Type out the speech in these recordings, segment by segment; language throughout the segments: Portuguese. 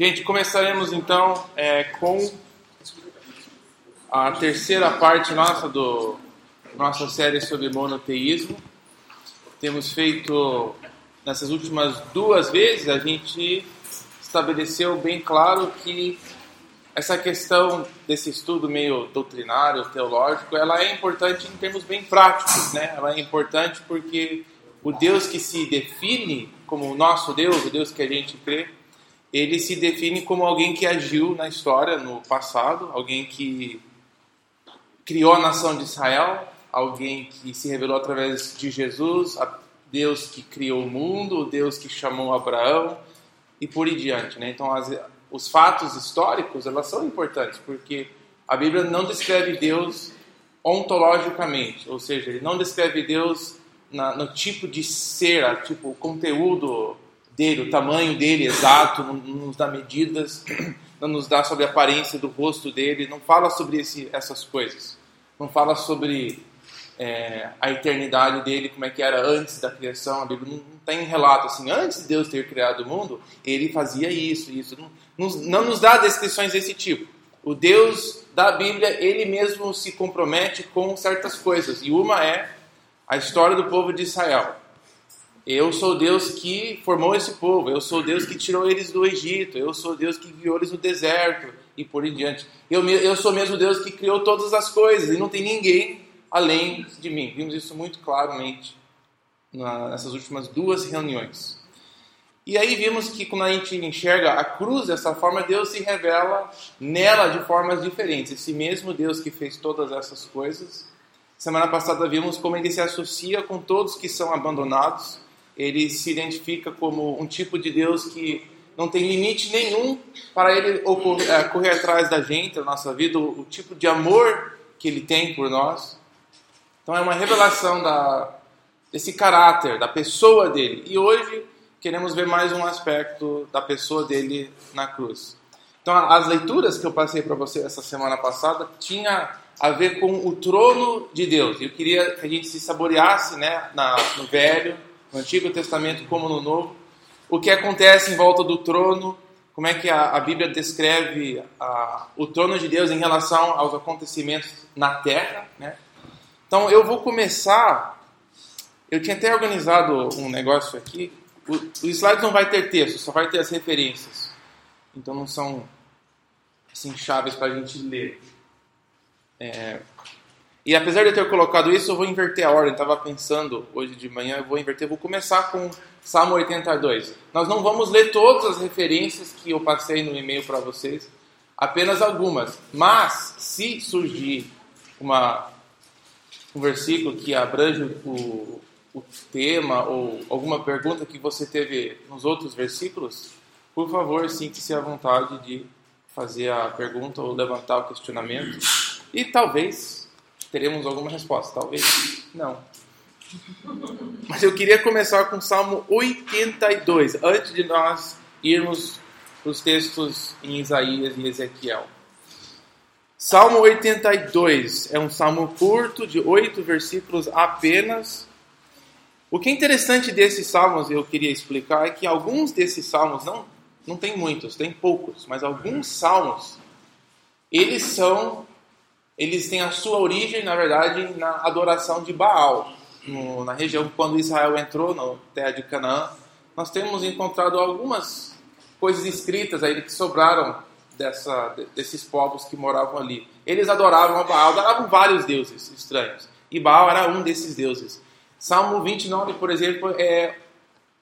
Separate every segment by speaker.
Speaker 1: Gente, começaremos então é, com a terceira parte nossa do nossa série sobre monoteísmo. Temos feito nessas últimas duas vezes a gente estabeleceu bem claro que essa questão desse estudo meio doutrinário, teológico, ela é importante em termos bem práticos, né? Ela é importante porque o Deus que se define como o nosso Deus, o Deus que a gente crê, ele se define como alguém que agiu na história, no passado, alguém que criou a nação de Israel, alguém que se revelou através de Jesus, Deus que criou o mundo, Deus que chamou Abraão e por aí diante. Né? Então, as, os fatos históricos elas são importantes porque a Bíblia não descreve Deus ontologicamente, ou seja, ele não descreve Deus na, no tipo de ser, tipo o conteúdo dele, o tamanho dele exato, não, não nos dá medidas, não nos dá sobre a aparência do rosto dele, não fala sobre esse, essas coisas, não fala sobre é, a eternidade dele, como é que era antes da criação. A Bíblia não, tem relato assim, antes de Deus ter criado o mundo, ele fazia isso, isso. Não, não, não nos dá descrições desse tipo. O Deus da Bíblia, ele mesmo se compromete com certas coisas, e uma é a história do povo de Israel. Eu sou Deus que formou esse povo, eu sou Deus que tirou eles do Egito, eu sou Deus que guiou eles no deserto e por em diante. Eu, eu sou mesmo Deus que criou todas as coisas e não tem ninguém além de mim. Vimos isso muito claramente nessas últimas duas reuniões. E aí vimos que quando a gente enxerga a cruz dessa forma, Deus se revela nela de formas diferentes. Esse mesmo Deus que fez todas essas coisas. Semana passada vimos como ele se associa com todos que são abandonados. Ele se identifica como um tipo de Deus que não tem limite nenhum para ele é, correr atrás da gente, da nossa vida, o, o tipo de amor que ele tem por nós. Então é uma revelação da, desse caráter, da pessoa dele. E hoje queremos ver mais um aspecto da pessoa dele na cruz. Então as leituras que eu passei para você essa semana passada tinha a ver com o trono de Deus. Eu queria que a gente se saboreasse, né, na, no Velho, no Antigo Testamento como no Novo, o que acontece em volta do trono, como é que a, a Bíblia descreve a, o trono de Deus em relação aos acontecimentos na Terra, né? Então eu vou começar. Eu tinha até organizado um negócio aqui. O, o slide não vai ter texto, só vai ter as referências. Então não são assim, chaves para a gente ler. É, e apesar de eu ter colocado isso, eu vou inverter a ordem. Estava pensando hoje de manhã, eu vou inverter. Vou começar com Salmo 82. Nós não vamos ler todas as referências que eu passei no e-mail para vocês, apenas algumas. Mas, se surgir uma um versículo que abrange o, o tema ou alguma pergunta que você teve nos outros versículos, por favor, sinta-se à vontade de fazer a pergunta ou levantar o questionamento. E talvez teremos alguma resposta, talvez não. Mas eu queria começar com o Salmo 82, antes de nós irmos para os textos em Isaías e Ezequiel. Salmo 82 é um salmo curto, de oito versículos apenas. O que é interessante desses salmos, eu queria explicar, é que alguns desses salmos, não, não tem muitos, tem poucos, mas alguns salmos, eles são, eles têm a sua origem, na verdade, na adoração de Baal. No, na região, quando Israel entrou na terra de Canaã, nós temos encontrado algumas coisas escritas aí que sobraram dessa, desses povos que moravam ali. Eles adoravam Baal, adoravam vários deuses estranhos. E Baal era um desses deuses. Salmo 29, por exemplo, é,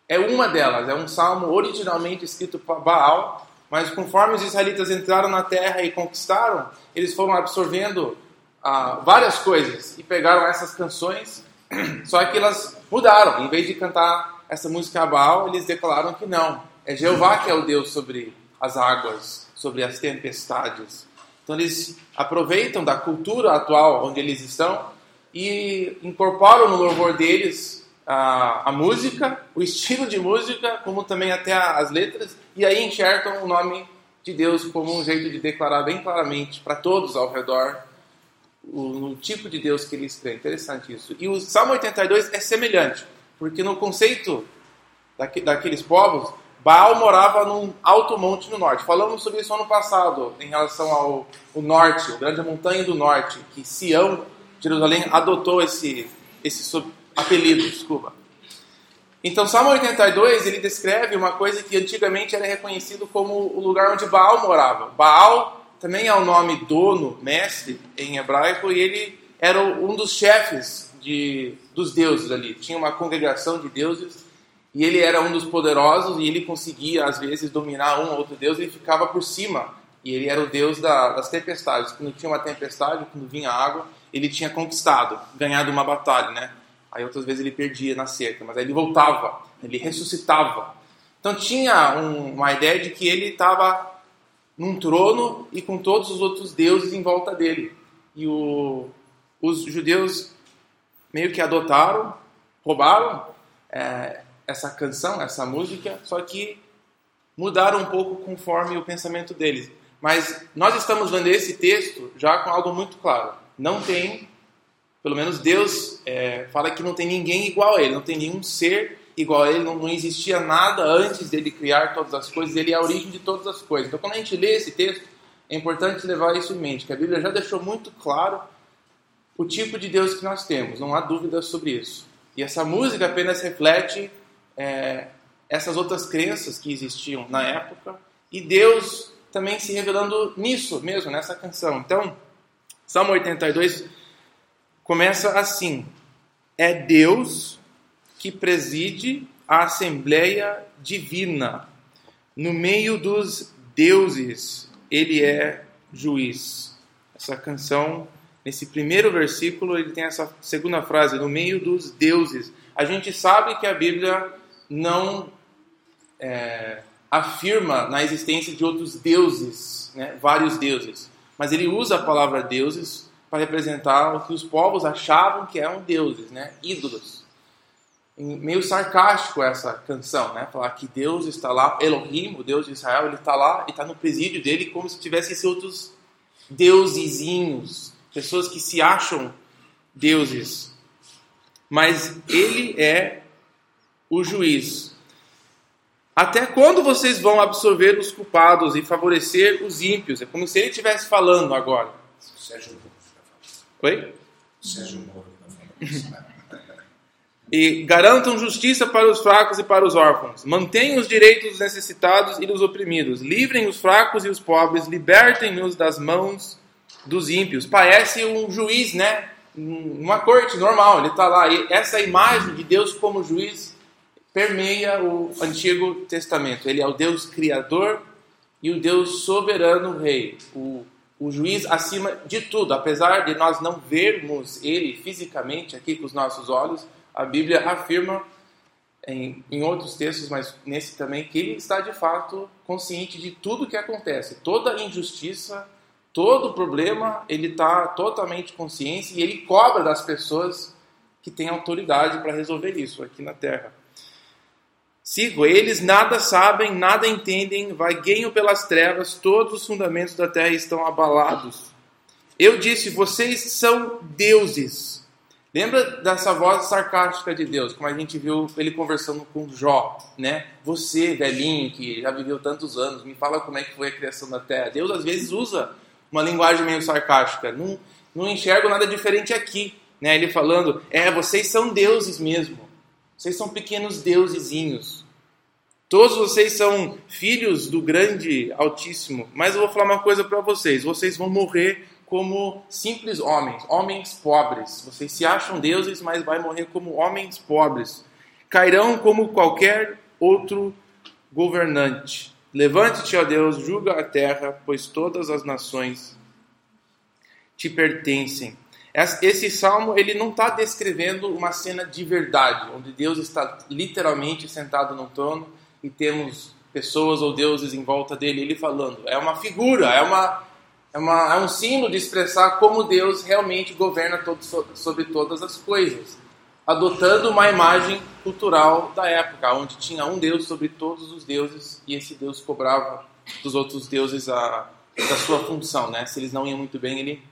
Speaker 1: é uma delas. É um salmo originalmente escrito para Baal, mas conforme os israelitas entraram na terra e conquistaram, eles foram absorvendo ah, várias coisas e pegaram essas canções, só que elas mudaram. Em vez de cantar essa música Baal, eles declararam que não. É Jeová que é o Deus sobre as águas sobre as tempestades. Então eles aproveitam da cultura atual onde eles estão e incorporam no louvor deles a, a música, o estilo de música, como também até as letras, e aí enxertam o nome de Deus como um jeito de declarar bem claramente para todos ao redor o, o, tipo de Deus que eles creem. Interessante isso. E o Salmo 82 é semelhante, porque no conceito daqueles povos, Baal morava num alto monte no norte. Falamos sobre isso ano passado, em relação ao, ao norte, o grande montanha do norte, que Sião, Jerusalém, adotou esse, esse apelido, desculpa. Então, Salmo 82, ele descreve uma coisa que antigamente era reconhecido como o lugar onde Baal morava. Baal também é o nome dono, mestre, em hebraico, e ele era um dos chefes de, dos deuses ali. Tinha uma congregação de deuses, e ele era um dos poderosos, e ele conseguia, às vezes, dominar um ou outro deus, e ele ficava por cima. E ele era o deus da, das tempestades. Quando tinha uma tempestade, quando vinha água, ele tinha conquistado, ganhado uma batalha, né? Aí outras vezes ele perdia na cerca, mas aí ele voltava, ele ressuscitava. Então tinha um, uma ideia de que ele estava num trono e com todos os outros deuses em volta dele. E o, os judeus meio que adotaram, roubaram é, essa canção, essa música, só que mudaram um pouco conforme o pensamento deles. Mas nós estamos vendo esse texto já com algo muito claro. Não tem pelo menos Deus é, fala que não tem ninguém igual a Ele, não tem nenhum ser igual a Ele, não, não, existia nada antes dele criar todas as coisas, Ele é a origem de todas as coisas. Então, quando a gente lê esse texto, é importante levar isso em mente, que a Bíblia já deixou muito claro o tipo de Deus que nós temos, não há dúvida sobre isso. E essa música apenas reflete é, essas outras crenças que existiam na época e Deus também se revelando nisso mesmo, nessa canção. Então, Salmo 82 começa assim: É Deus que preside a Assembleia Divina. No meio dos deuses, ele é juiz. Essa canção, nesse primeiro versículo, ele tem essa segunda frase: No meio dos deuses. A gente sabe que a Bíblia não é, afirma na existência de outros deuses, né, vários deuses, mas ele usa a palavra deuses para representar o que os povos achavam que eram deuses, né? ídolos. Meio sarcástico essa canção, né? Falar que Deus está lá, Elohim, o Deus de Israel, ele está lá e está no presídio dele como se tivesse outros deusezinhos, pessoas que se acham deuses. Mas ele é o juiz. Até quando vocês vão absorver os culpados e favorecer os ímpios? É como se ele estivesse falando agora. Sérgio Oi? Sérgio Moro. e garantam justiça para os fracos e para os órfãos. Mantenham os direitos dos necessitados e dos oprimidos. Livrem os fracos e os pobres. Libertem-nos das mãos dos ímpios. Parece um juiz, né? Uma corte normal. Ele está lá. E essa imagem de Deus como juiz permeia o Antigo Testamento. Ele é o Deus criador e o Deus soberano rei. O o juiz acima de tudo, apesar de nós não vermos ele fisicamente aqui com os nossos olhos, a Bíblia afirma em, em outros textos, mas nesse também, que ele está de fato consciente de tudo que acontece, toda injustiça, todo problema, ele está totalmente consciente e ele cobra das pessoas que têm autoridade para resolver isso aqui na Terra. Sigo, eles nada sabem, nada entendem, vagueiam pelas trevas, todos os fundamentos da terra estão abalados. Eu disse, vocês são deuses. Lembra dessa voz sarcástica de Deus, como a gente viu ele conversando com Jó, né? Você, velhinho, que já viveu tantos anos, me fala como é que foi a criação da terra. Deus às vezes usa uma linguagem meio sarcástica. Não, não enxergo nada diferente aqui, né? Ele falando, é, vocês são deuses mesmo. Vocês são pequenos deusezinhos. Todos vocês são filhos do grande Altíssimo. Mas eu vou falar uma coisa para vocês: vocês vão morrer como simples homens, homens pobres. Vocês se acham deuses, mas vai morrer como homens pobres. Cairão como qualquer outro governante. Levante-te, ó Deus, julga a terra, pois todas as nações te pertencem. Esse salmo ele não está descrevendo uma cena de verdade, onde Deus está literalmente sentado no trono e temos pessoas ou deuses em volta dele, ele falando. É uma figura, é, uma, é, uma, é um símbolo de expressar como Deus realmente governa todo, sobre todas as coisas, adotando uma imagem cultural da época, onde tinha um Deus sobre todos os deuses e esse Deus cobrava dos outros deuses a, a sua função, né? Se eles não iam muito bem, ele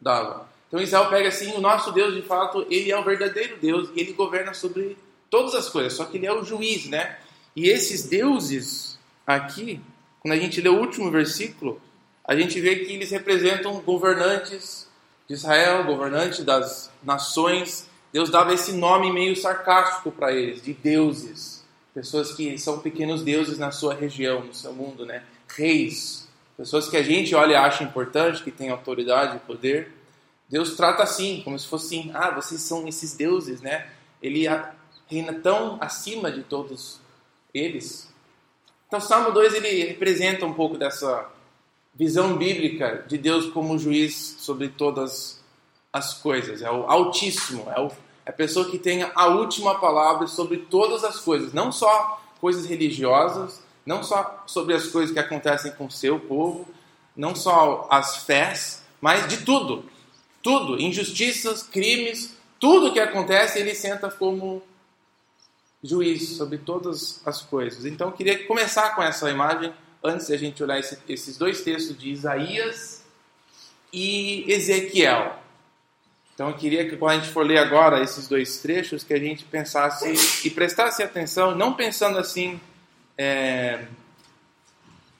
Speaker 1: dava. Então Israel pega assim, o nosso Deus de fato, ele é o verdadeiro Deus e ele governa sobre todas as coisas, só que ele é o juiz, né? E esses deuses aqui, quando a gente lê o último versículo, a gente vê que eles representam governantes de Israel, governantes das nações. Deus dava esse nome meio sarcástico para eles, de deuses. Pessoas que são pequenos deuses na sua região, no seu mundo, né? Reis. Pessoas que a gente olha e acha importante, que têm autoridade e poder. Deus trata assim, como se fosse assim, ah, vocês são esses deuses, né? Ele reina tão acima de todos eles. Então, Salmo 2 ele representa um pouco dessa visão bíblica de Deus como juiz sobre todas as coisas. É o Altíssimo, é, o, é a pessoa que tem a última palavra sobre todas as coisas, não só coisas religiosas, não só sobre as coisas que acontecem com o seu povo, não só as fés, mas de tudo. Tudo, injustiças, crimes, tudo que acontece, ele senta como juiz sobre todas as coisas. Então, eu queria começar com essa imagem antes de a gente olhar esse, esses dois textos de Isaías e Ezequiel. Então eu queria que quando a gente for ler agora esses dois trechos, que a gente pensasse e prestasse atenção, não pensando assim, é,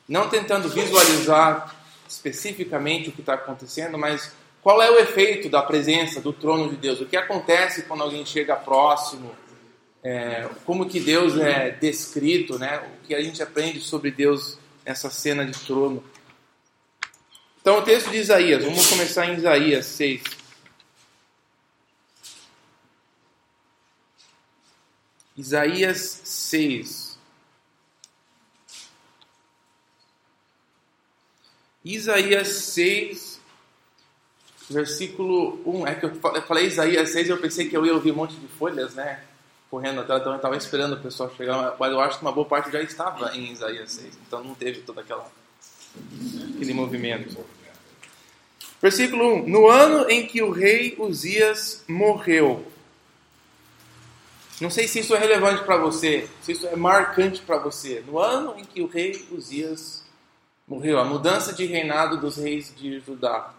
Speaker 1: não tentando visualizar especificamente o que está acontecendo, mas qual é o efeito da presença do trono de Deus? O que acontece quando alguém chega próximo? É, como que Deus é descrito, né? O que a gente aprende sobre Deus essa cena de trono. Então, o texto de Isaías, vamos começar em Isaías 6. Isaías 6. Isaías 6, versículo 1. É que eu falei Isaías 6 e eu pensei que eu ia ouvir um monte de folhas, né? Correndo atrás, então eu estava esperando o pessoal chegar, mas eu acho que uma boa parte já estava em Isaías 6, então não teve todo aquela, aquele movimento. Versículo 1: No ano em que o rei Uzias morreu. Não sei se isso é relevante para você, se isso é marcante para você. No ano em que o rei Uzias morreu, a mudança de reinado dos reis de Judá.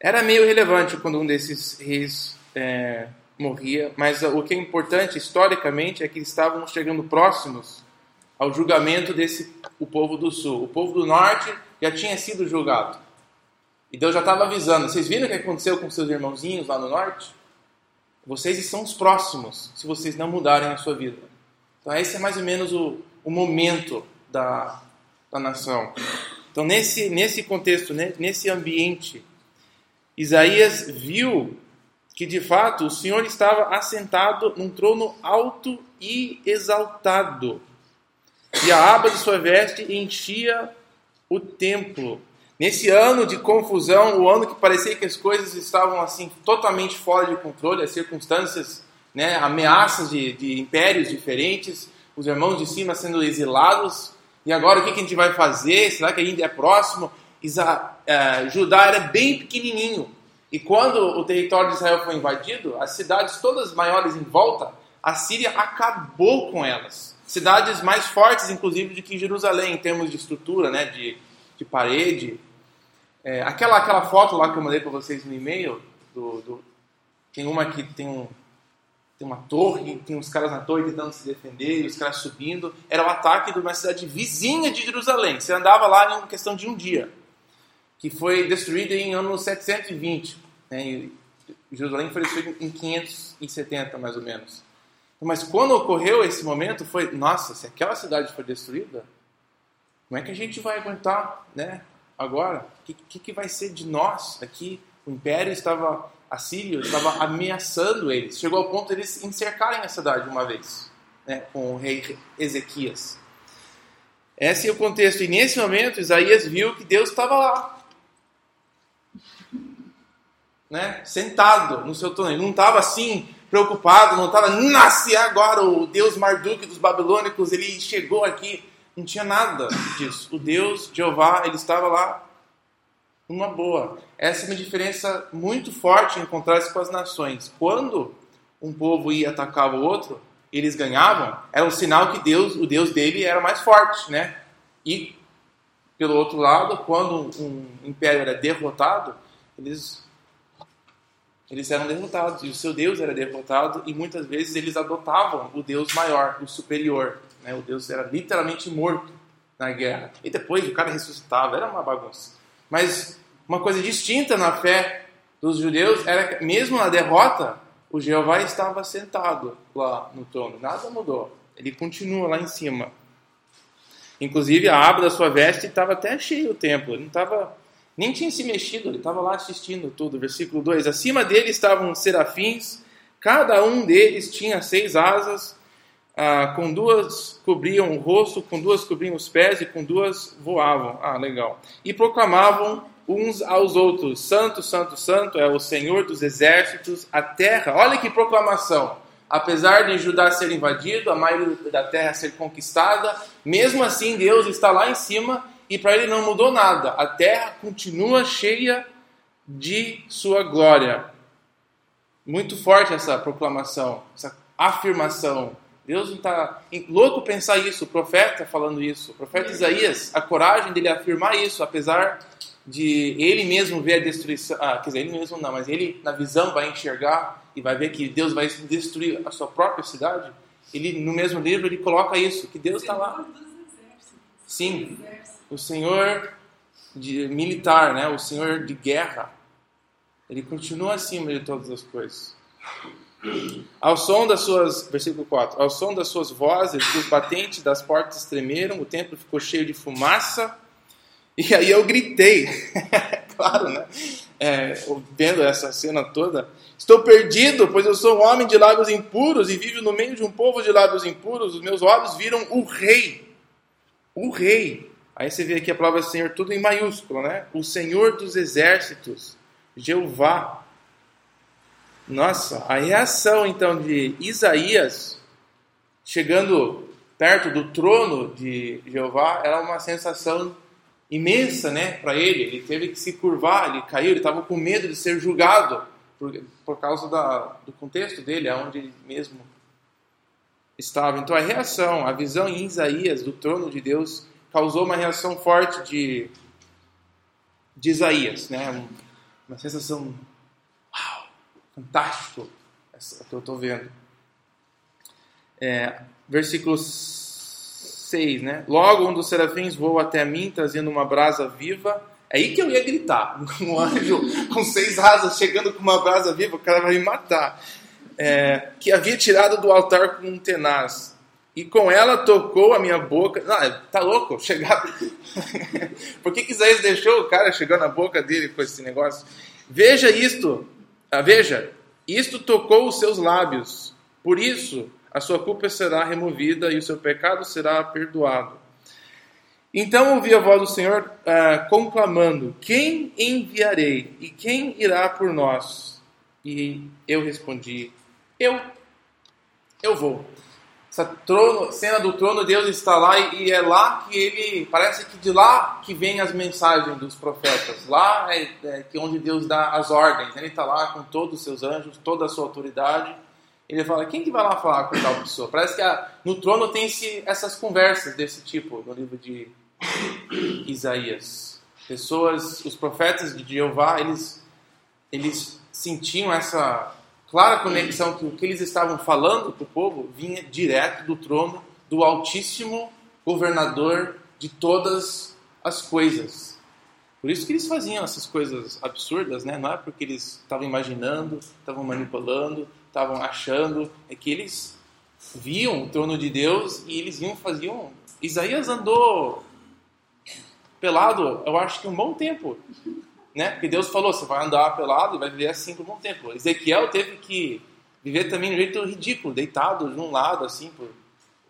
Speaker 1: Era meio relevante quando um desses reis é, morria, mas o que é importante historicamente é que estavam chegando próximos ao julgamento desse o povo do sul. O povo do norte já tinha sido julgado. E Deus já estava avisando. Vocês viram o que aconteceu com seus irmãozinhos lá no norte? Vocês estão os próximos, se vocês não mudarem a sua vida. Então, esse é mais ou menos o, o momento da, da nação. Então, nesse, nesse contexto, nesse ambiente, Isaías viu que de fato o Senhor estava assentado num trono alto e exaltado, e a aba de sua veste enchia o templo. Nesse ano de confusão, o ano que parecia que as coisas estavam assim totalmente fora de controle, as circunstâncias, né, ameaças de, de impérios diferentes, os irmãos de cima sendo exilados, e agora o que, que a gente vai fazer? Será que a gente é próximo? Isa, uh, Judá era bem pequenininho, e quando o território de Israel foi invadido, as cidades todas maiores em volta, a Síria acabou com elas. Cidades mais fortes, inclusive, do que Jerusalém, em termos de estrutura, né, de, de parede. É, aquela, aquela foto lá que eu mandei para vocês no e-mail, do, do, tem uma que tem, um, tem uma torre, tem uns caras na torre tentando se defender, e os caras subindo. Era o ataque de uma cidade vizinha de Jerusalém. Você andava lá em questão de um dia que foi destruída em ano 720. Né? Jerusalém foi em 570, mais ou menos. Mas quando ocorreu esse momento, foi: nossa, se aquela cidade foi destruída, como é que a gente vai aguentar né, agora? O que, que, que vai ser de nós aqui? O império estava, a Síria estava ameaçando eles. Chegou ao ponto de eles encercarem a cidade uma vez, né, com o rei Ezequias. Esse é o contexto. E nesse momento, Isaías viu que Deus estava lá né, sentado no seu trono. Ele não estava assim, preocupado, não estava, nasce agora o Deus Marduk dos babilônicos, ele chegou aqui. Não tinha nada disso. O Deus, Jeová, ele estava lá numa boa. Essa é uma diferença muito forte em contraste com as nações. Quando um povo ia atacar o outro, eles ganhavam, era um sinal que Deus, o Deus dele era mais forte, né? E pelo outro lado, quando um império era derrotado, eles eles eram derrotados e o seu Deus era derrotado e muitas vezes eles adotavam o Deus maior, o superior. Né? O Deus era literalmente morto na guerra. E depois o cara ressuscitava, era uma bagunça. Mas uma coisa distinta na fé dos judeus era que, mesmo na derrota, o Jeová estava sentado lá no trono. Nada mudou. Ele continua lá em cima. Inclusive, a aba da sua veste estava até cheio o templo. Ele não estava nem tinha se mexido, ele estava lá assistindo tudo. Versículo 2: Acima dele estavam serafins, cada um deles tinha seis asas, ah, com duas cobriam o rosto, com duas cobriam os pés e com duas voavam. Ah, legal. E proclamavam uns aos outros: Santo, Santo, Santo é o Senhor dos exércitos, a terra. Olha que proclamação! Apesar de Judá ser invadido, a maioria da terra ser conquistada, mesmo assim Deus está lá em cima e para ele não mudou nada. A terra continua cheia de sua glória. Muito forte essa proclamação, essa afirmação. Deus não está louco pensar isso, o profeta falando isso. O profeta Isaías, a coragem dele afirmar isso, apesar de ele mesmo ver a destruição. Ah, quer dizer, ele mesmo não, mas ele na visão vai enxergar e vai ver que Deus vai destruir a sua própria cidade. Ele no mesmo livro ele coloca isso, que Deus está lá. Sim, o Senhor de, militar, né? o Senhor de guerra, ele continua acima de todas as coisas. Ao som das suas, versículo 4, ao som das suas vozes, os batentes das portas tremeram, o templo ficou cheio de fumaça, e aí eu gritei, claro, né? É, vendo essa cena toda, estou perdido, pois eu sou um homem de lábios impuros e vivo no meio de um povo de lábios impuros, os meus olhos viram o rei, o rei, Aí você vê aqui a palavra Senhor tudo em maiúsculo, né? O Senhor dos exércitos, Jeová. Nossa, a reação então de Isaías chegando perto do trono de Jeová era uma sensação imensa, né, para ele. Ele teve que se curvar, ele caiu, ele estava com medo de ser julgado por, por causa da, do contexto dele, aonde ele mesmo estava. Então a reação, a visão em Isaías do trono de Deus causou uma reação forte de, de Isaías, né? Uma sensação, uau, fantástico, essa que eu estou vendo. É, versículo 6, né? Logo um dos serafins voa até mim, trazendo uma brasa viva. É aí que eu ia gritar. Um anjo com seis asas chegando com uma brasa viva, o cara vai me matar. É, que havia tirado do altar com um tenaz e com ela tocou a minha boca. Não, tá louco? Chegar. Por que, que Isaías deixou o cara chegar na boca dele com esse negócio? Veja isto. Ah, veja, isto tocou os seus lábios. Por isso, a sua culpa será removida e o seu pecado será perdoado. Então ouvi a voz do Senhor ah, conclamando: Quem enviarei e quem irá por nós? E eu respondi: Eu, eu vou essa trono, cena do trono, Deus está lá e, é lá que ele, parece que de lá que vem as mensagens dos profetas, lá é, é que onde Deus dá as ordens, ele está lá com todos os seus anjos, toda a sua autoridade, ele fala, quem que vai lá falar com tal pessoa? Parece que a, no trono tem esse, essas conversas desse tipo, no livro de Isaías. Pessoas, os profetas de Jeová, eles, eles sentiam essa clara conexão que o que eles estavam falando para o povo vinha direto do trono do Altíssimo Governador de todas as coisas. Por isso que eles faziam essas coisas absurdas, né? Não é porque eles estavam imaginando, estavam manipulando, estavam achando, é que eles viam o trono de Deus e eles iam faziam. Isaías andou pelado, eu acho que um bom tempo né? Porque Deus falou, você vai andar pelado e vai viver assim por um bom tempo. Ezequiel teve que viver também de um jeito ridículo, deitado de um lado, assim, por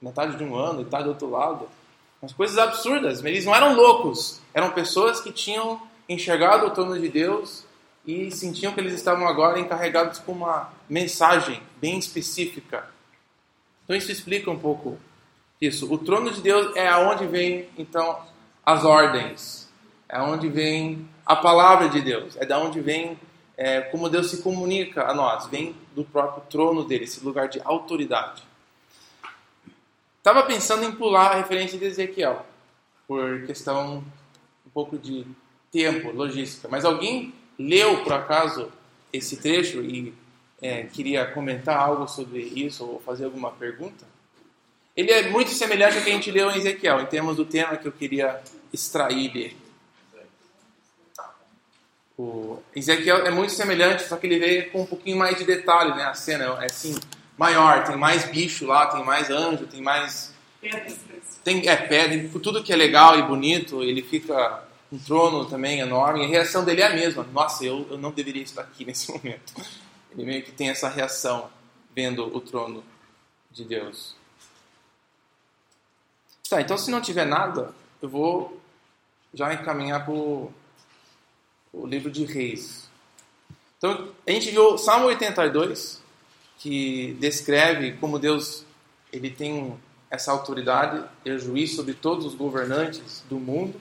Speaker 1: metade de um ano, deitado do outro lado. Umas coisas absurdas, eles não eram loucos. Eram pessoas que tinham enxergado o trono de Deus e sentiam que eles estavam agora encarregados com uma mensagem bem específica. Então isso explica um pouco isso. O trono de Deus é aonde vem então as ordens, é aonde vem a palavra de Deus, é da onde vem é, como Deus se comunica a nós, vem do próprio trono dele, esse lugar de autoridade. Estava pensando em pular a referência de Ezequiel, por questão um pouco de tempo, logística, mas alguém leu por acaso esse trecho e é, queria comentar algo sobre isso ou fazer alguma pergunta? Ele é muito semelhante ao que a gente leu em Ezequiel, em termos do tema que eu queria extrair dele. O Ezequiel é muito semelhante, só que ele veio com um pouquinho mais de detalhe, né? A cena é assim, maior, tem mais bicho lá, tem mais anjo, tem mais. Tem, é, pedra, tudo que é legal e bonito, ele fica um trono também enorme, e a reação dele é a mesma. Nossa, eu, eu não deveria estar aqui nesse momento. Ele meio que tem essa reação vendo o trono de Deus. Tá, então se não tiver nada, eu vou já encaminhar para o livro de Reis. Então, a gente viu Salmo 82, que descreve como Deus ele tem essa autoridade e juiz sobre todos os governantes do mundo.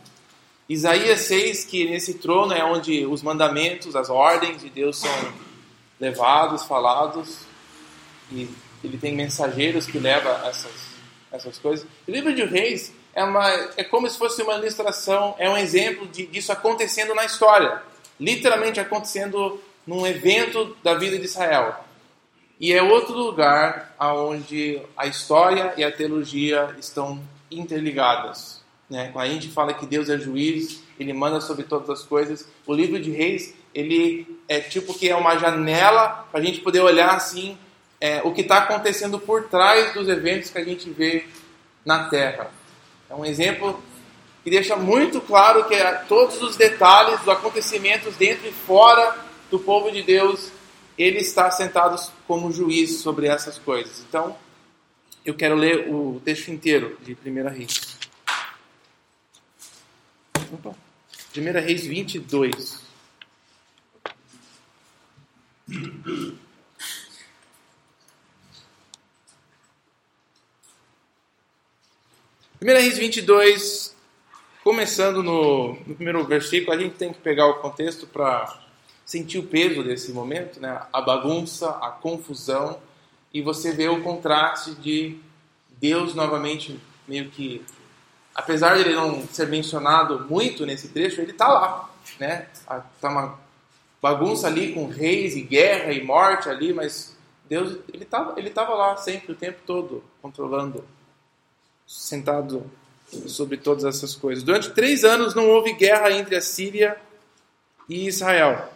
Speaker 1: Isaías 6, que nesse trono é onde os mandamentos, as ordens de Deus são levados, falados, e ele tem mensageiros que levam essas, essas coisas. O livro de Reis é, uma, é como se fosse uma ilustração, é um exemplo de, disso acontecendo na história, literalmente acontecendo num evento da vida de Israel. E é outro lugar onde a história e a teologia estão interligadas. Né? Quando a gente fala que Deus é juiz, Ele manda sobre todas as coisas, o livro de Reis ele é tipo que é uma janela para a gente poder olhar assim é, o que está acontecendo por trás dos eventos que a gente vê na Terra. É um exemplo que deixa muito claro que é, todos os detalhes dos acontecimentos dentro e fora do povo de Deus, ele está sentado como juiz sobre essas coisas. Então, eu quero ler o texto inteiro de 1 Reis. Opa. 1 Reis 22. Primeira Reis 22, começando no, no, primeiro versículo, a gente tem que pegar o contexto para sentir o peso desse momento, né? a bagunça, a confusão, e você vê o contraste de Deus novamente meio que apesar de ele não ser mencionado muito nesse trecho, ele está lá, né? Está uma bagunça ali com reis e guerra e morte ali, mas Deus ele estava ele tava lá sempre o tempo todo controlando, sentado sobre todas essas coisas. Durante três anos não houve guerra entre a Síria e Israel.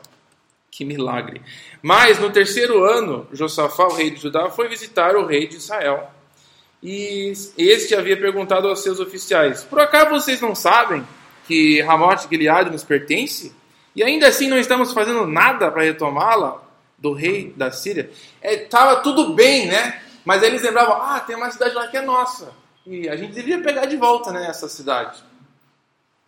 Speaker 1: Que milagre! Mas no terceiro ano, Josafá, o rei de Judá, foi visitar o rei de Israel e este havia perguntado aos seus oficiais: Por acaso vocês não sabem que Ramote Gilead nos pertence? E ainda assim não estamos fazendo nada para retomá-la do rei da Síria? Estava é, tudo bem, né? Mas eles lembravam: Ah, tem uma cidade lá que é nossa. E a gente deveria pegar de volta né, essa cidade.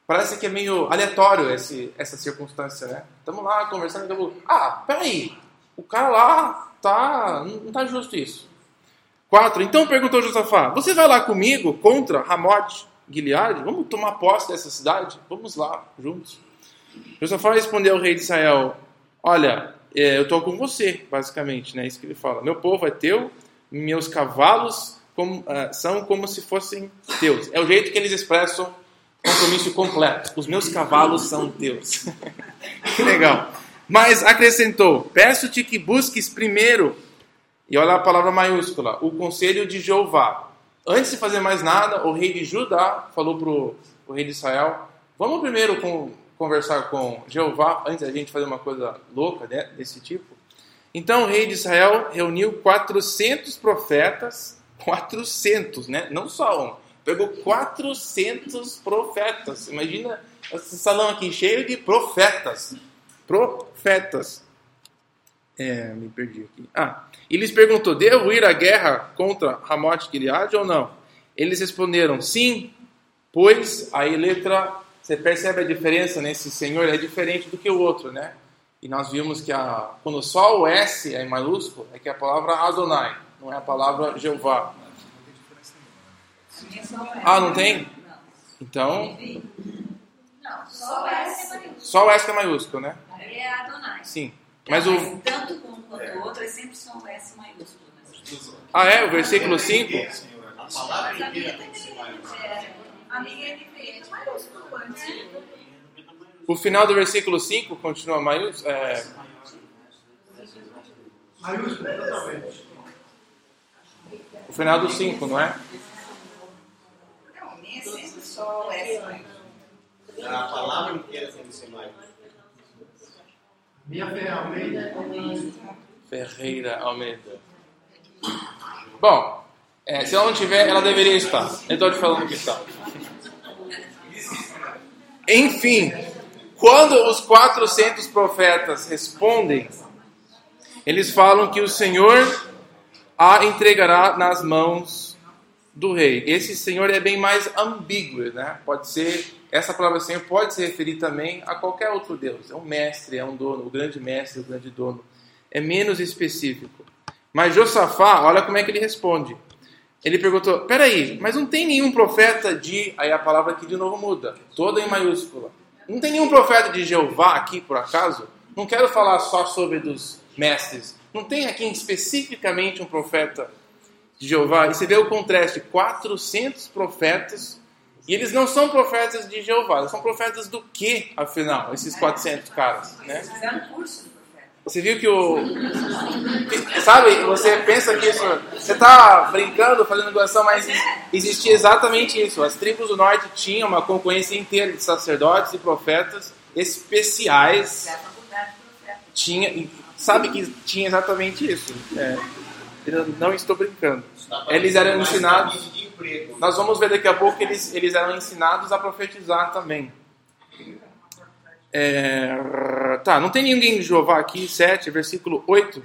Speaker 1: Parece que é meio aleatório esse, essa circunstância, né? Estamos lá conversando e eu ah, peraí, o cara lá tá, não tá justo isso. 4. Então perguntou Josafá: Você vai lá comigo contra Ramote Gileade? Vamos tomar posse dessa cidade? Vamos lá, juntos. Josafá respondeu ao rei de Israel: Olha, é, eu estou com você, basicamente, né? Isso que ele fala. Meu povo é teu, meus cavalos como, uh, são como se fossem teus. É o jeito que eles expressam compromisso completo. Os meus cavalos são teus. que legal. Mas acrescentou: Peço-te que busques primeiro e olha a palavra maiúscula, o conselho de Jeová. Antes de fazer mais nada, o rei de Judá falou para o rei de Israel: Vamos primeiro com, conversar com Jeová, antes da gente fazer uma coisa louca desse tipo. Então o rei de Israel reuniu 400 profetas, 400, né? não só um, pegou 400 profetas. Imagina esse salão aqui cheio de profetas. Profetas. É, me perdi aqui. Ah, e lhes perguntou: Devo ir à guerra contra Ramote Gilead ou não? Eles responderam: Sim, pois aí letra. Você percebe a diferença nesse senhor? É diferente do que o outro, né? E nós vimos que a, quando só o S é em maiúsculo, é que a palavra Adonai, não é a palavra Jeová. Ah, não tem? Então.
Speaker 2: Não, só o S é maiúsculo.
Speaker 1: Só o S é maiúsculo, né?
Speaker 2: É Adonai.
Speaker 1: Sim.
Speaker 2: Mas, o... tanto um quanto o outro, eles sempre são S maiúsculo.
Speaker 1: Ah, é? O versículo 5?
Speaker 3: A palavra inteira
Speaker 2: tem que ser A minha é maiúsculo antes.
Speaker 1: O final do versículo 5 continua maiúsculo? É...
Speaker 3: Maiúsculo, totalmente.
Speaker 1: O final do 5, não é?
Speaker 2: Não, nem é sempre só essa.
Speaker 4: A palavra inteira tem que ser mais.
Speaker 3: Minha Ferreira é Almeida.
Speaker 1: Ferreira Almeida. Bom, é, se ela não tiver, ela deveria estar. Eu estou te falando que está. Enfim, quando os 400 profetas respondem, eles falam que o Senhor a entregará nas mãos do rei. Esse Senhor é bem mais ambíguo, né? Pode ser, essa palavra Senhor pode se referir também a qualquer outro Deus. É um mestre, é um dono, o grande mestre, o grande dono. É menos específico. Mas Josafá, olha como é que ele responde. Ele perguntou: peraí, mas não tem nenhum profeta de. Aí a palavra aqui de novo muda, toda em maiúscula. Não tem nenhum profeta de Jeová aqui, por acaso? Não quero falar só sobre dos mestres. Não tem aqui especificamente um profeta de Jeová. E você vê o contraste: 400 profetas. E eles não são profetas de Jeová, eles são profetas do que, afinal, esses 400 caras, né?
Speaker 2: Profeta.
Speaker 1: Você viu que o. que- sabe, você pensa que isso. Você está brincando, fazendo negociação, mas existia exatamente isso. As tribos do norte tinham uma concorrência inteira de sacerdotes e profetas especiais.
Speaker 2: É.
Speaker 1: Tinha, sabe que tinha exatamente isso. É, não estou brincando. Eles eram ensinados. Nós vamos ver daqui a pouco que eles, eles eram ensinados a profetizar também. É, tá, não tem ninguém de Jeová aqui, 7, versículo 8.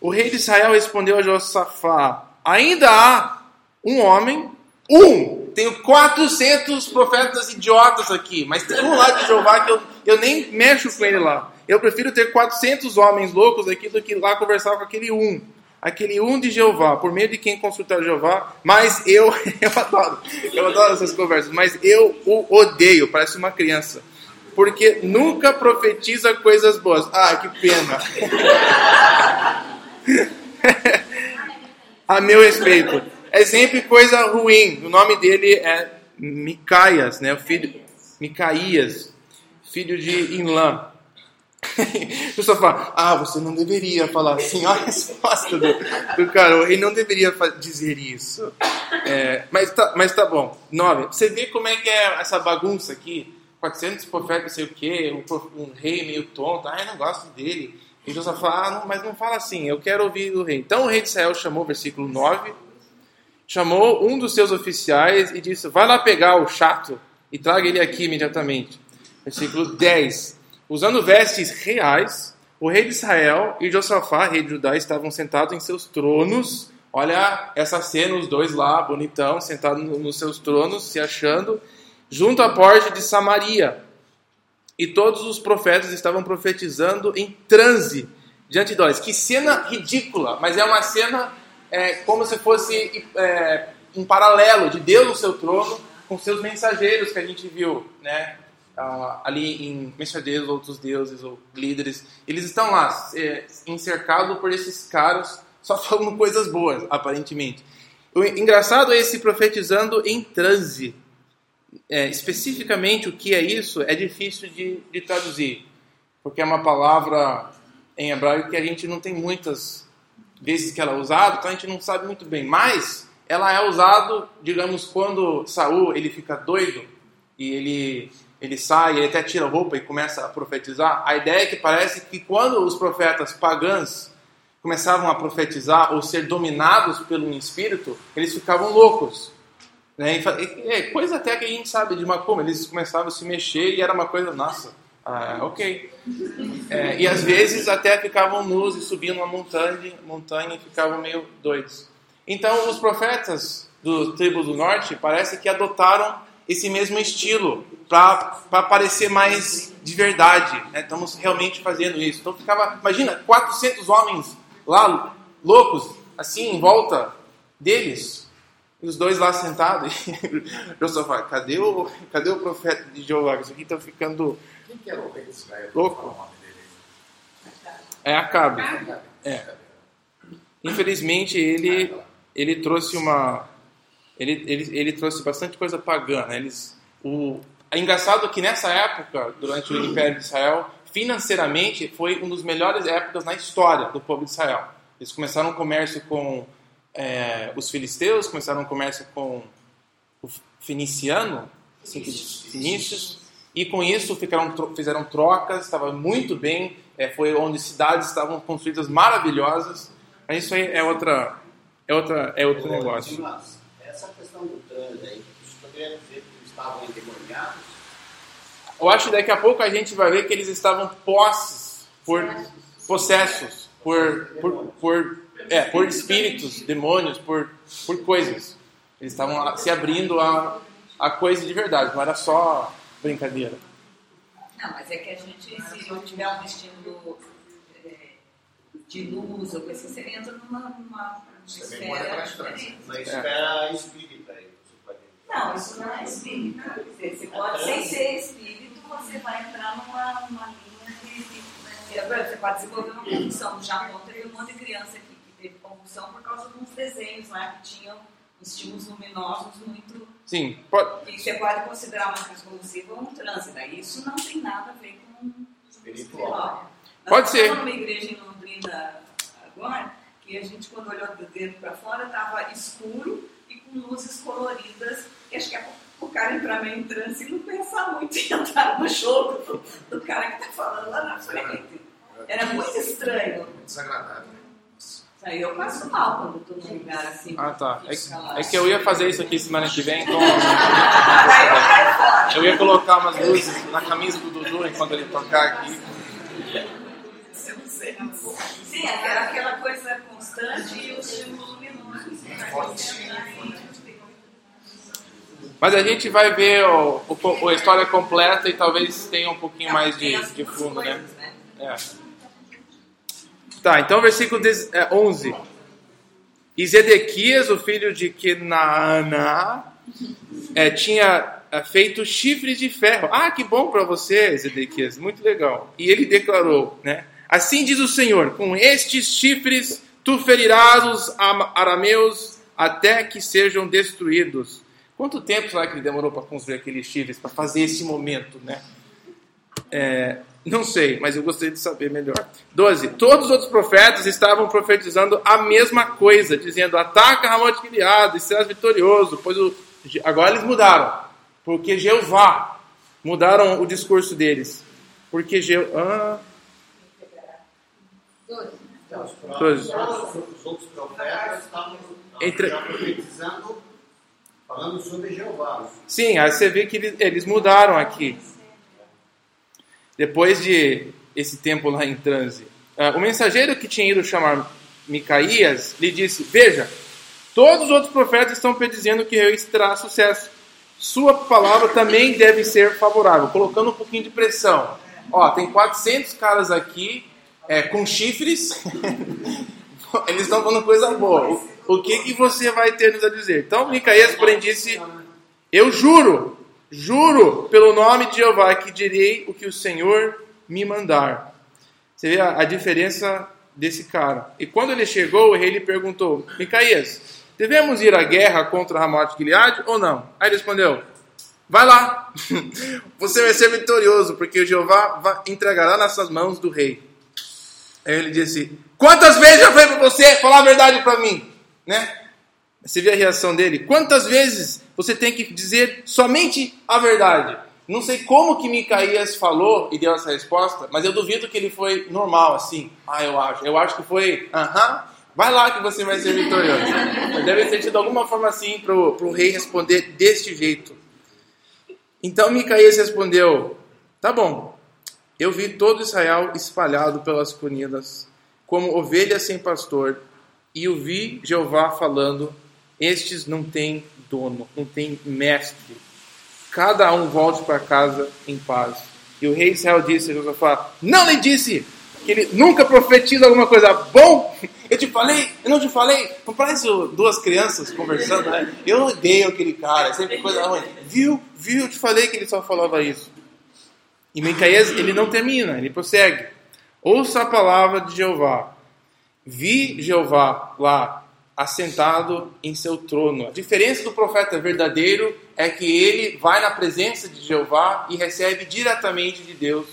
Speaker 1: O rei de Israel respondeu a Josafá: Ainda há um homem, um, tenho 400 profetas idiotas aqui, mas tem um lá de Jeová que eu, eu nem mexo com ele lá. Eu prefiro ter 400 homens loucos aqui do que lá conversar com aquele um. Aquele um de Jeová, por meio de quem consultar Jeová, mas eu, eu adoro, eu adoro essas conversas, mas eu o odeio, parece uma criança, porque nunca profetiza coisas boas. Ah, que pena. a meu respeito. É sempre coisa ruim. O nome dele é Micaias, né? O filho Micaías, filho de Inlã. O pessoal fala, ah, você não deveria falar assim. Olha a resposta do, do cara. Ele não deveria dizer isso. É, mas, tá, mas tá bom. Nove. Você vê como é que é essa bagunça aqui? 400 profetas, não sei o quê, um, um rei meio tonto. Ah, eu não gosto dele. E José fala, ah, não, mas não fala assim, eu quero ouvir do rei. Então o rei de Israel chamou, versículo 9, chamou um dos seus oficiais e disse, vai lá pegar o chato e traga ele aqui imediatamente. Versículo 10. Usando vestes reais, o rei de Israel e Josafá, rei de Judá, estavam sentados em seus tronos. Olha essa cena, os dois lá, bonitão, sentados no- nos seus tronos, se achando, junto à porta de Samaria. E todos os profetas estavam profetizando em transe diante de nós. Que cena ridícula, mas é uma cena é, como se fosse é, um paralelo de Deus no seu trono com seus mensageiros que a gente viu, né? Ali em mensageiros, outros deuses ou líderes. Eles estão lá, é, encercados por esses caras, só falando coisas boas, aparentemente. O engraçado é esse profetizando em transe. É, especificamente o que é isso é difícil de, de traduzir, porque é uma palavra em hebraico que a gente não tem muitas vezes que ela é usada, então a gente não sabe muito bem. Mas ela é usada, digamos, quando Saul ele fica doido e ele ele sai, ele até tira a roupa e começa a profetizar. A ideia é que parece que quando os profetas pagãs começavam a profetizar ou ser dominados pelo espírito, eles ficavam loucos. Né? É coisa até que a gente sabe de Macumba, eles começavam a se mexer e era uma coisa, nossa, ah, ok. É, e às vezes até ficavam nus e subiam uma montanha, montanha e ficavam meio doidos. Então os profetas do tribo do norte parece que adotaram esse mesmo estilo para parecer mais de verdade. né? Estamos realmente fazendo isso. Então ficava, imagina, 400 homens lá loucos assim em volta deles. E os dois lá sentados. E Josafá, cadê o, cadê o profeta de Jeová? Isso aqui está ficando
Speaker 3: Quem que era o rei de Israel?
Speaker 1: Louco.
Speaker 3: É?
Speaker 1: É Acabe. É. Infelizmente ele ele trouxe uma ele, ele, ele trouxe bastante coisa pagã. né? Eles o é engraçado que nessa época durante o Império de Israel financeiramente foi uma das melhores épocas na história do povo de Israel. Eles começaram um comércio com é, os filisteus, começaram um comércio com o feniciano, assim e com isso ficaram, fizeram trocas, estava muito bem, é, foi onde cidades estavam construídas maravilhosas. Mas isso aí é outra, é outra, é outro negócio.
Speaker 4: Questão do trânsito aí, isso poderia dizer que eles estavam endemoniados?
Speaker 1: Eu acho que daqui a pouco a gente vai ver que eles estavam posses por possessos, por, por, por, é, por espíritos, demônios, por, por coisas. Eles estavam se abrindo a, a coisa de verdade, não era só brincadeira.
Speaker 2: Não, mas é que a gente, se não tiver um estímulo é, de luz ou coisa assim, você entra numa, numa
Speaker 3: Também
Speaker 2: esfera
Speaker 3: entrar em transe.
Speaker 2: diferente.
Speaker 4: Na esfera espírita aí. você pode-
Speaker 2: Não, isso não é. Quer dizer, Você pode, sem ser espírito, você vai entrar numa, numa linha de. de- Você pode desenvolver uma convulsão. No Japão teve um monte de criança aqui que teve convulsão por causa de uns desenhos lá que tinham estímulos luminosos muito.
Speaker 1: Sim, pode,
Speaker 2: que você pode considerar uma crise convulsiva ou um transe. Daí isso não tem nada a ver com
Speaker 4: Espiritual.
Speaker 1: Pode ser.
Speaker 2: estávamos numa igreja em Londrina agora, que a gente, quando olhou do dentro para fora, estava escuro e com luzes coloridas. E acho que é o cara entrar meio em transe e não pensar muito em entrar no jogo do, do cara que está falando lá na frente. Era muito estranho.
Speaker 3: Muito desagradável.
Speaker 2: Aí eu passo mal quando estou num lugar assim.
Speaker 1: Ah, tá. É, é que eu ia fazer isso aqui semana que vem, então
Speaker 2: eu
Speaker 1: ia colocar umas luzes na camisa do Dudu enquanto ele tocar aqui.
Speaker 2: Eu não sei. Sim, aquela, aquela coisa constante e.
Speaker 1: Mas a gente vai ver o, o- a história completa e talvez tenha um pouquinho mais de, de fundo, né?
Speaker 2: né?
Speaker 1: É. Tá, então versículo 10, é, 11. E Zedequias, o filho de Kenaana, é, tinha é, feito chifres de ferro. Ah, que bom para você, Zedequias, muito legal. E ele declarou, né? Assim diz o Senhor: com estes chifres tu ferirás os arameus até que sejam destruídos. Quanto tempo será que ele demorou para construir aqueles chifres, para fazer esse momento, né? É, não sei, mas eu gostaria de saber melhor. 12. Todos os outros profetas estavam profetizando a mesma coisa, dizendo: ataca Ramote Gilead e serás vitorioso. Pois o, agora eles mudaram, porque Jeová mudaram o discurso deles. Porque Jeová.
Speaker 4: Então, os outros profetas estavam
Speaker 1: Entre-
Speaker 4: profetizando, falando sobre Jeová.
Speaker 1: Sim, aí você vê que eles, mudaram aqui. Depois de esse tempo lá em transe. Ah, o mensageiro que tinha ido chamar Micaías lhe disse: Veja, todos os outros profetas estão predizendo que Reis terá sucesso. Sua palavra também deve ser favorável, colocando um pouquinho de pressão. Ó, tem 400 caras aqui é, com chifres. Eles estão falando coisa boa. O, o que, que você vai ter nos a dizer? Então Micaías, porém, disse: Eu juro, juro pelo nome de Jeová que direi o que o Senhor me mandar. Você vê a, a diferença desse cara. E quando ele chegou, o rei lhe perguntou: Micaías, devemos ir à guerra contra Ramote Gileade ou não? Aí ele respondeu: Vai lá, você vai ser vitorioso, porque o Jeová entregará nas suas mãos do rei. Aí ele disse: Quantas vezes já falei para você falar a verdade para mim? Né? Você vê a reação dele? Quantas vezes você tem que dizer somente a verdade? Não sei como que Micaías falou e deu essa resposta, mas eu duvido que ele foi normal assim. Ah, eu acho. Eu acho que foi, aham, vai lá que você vai ser vitorioso. Mas deve ter tido alguma forma assim para o rei responder deste jeito. Então Micaías respondeu: Tá bom, eu vi todo Israel espalhado pelas colinas, como ovelhas sem pastor, e o vi Jeová falando: Estes não têm dono, não têm mestre. Cada um volte para casa em paz. E o rei Israel disse a Josafá: Não lhe disse que ele nunca profetiza alguma coisa bom? Eu te falei, eu não te falei. Não parece duas crianças conversando, né? Eu odeio aquele cara, é sempre coisa ruim. Viu, viu, eu te falei que ele só falava isso. E Micaías, ele não termina, ele prossegue. Ouça a palavra de Jeová. Vi Jeová lá, assentado em seu trono. A diferença do profeta verdadeiro é que ele vai na presença de Jeová e recebe diretamente de Deus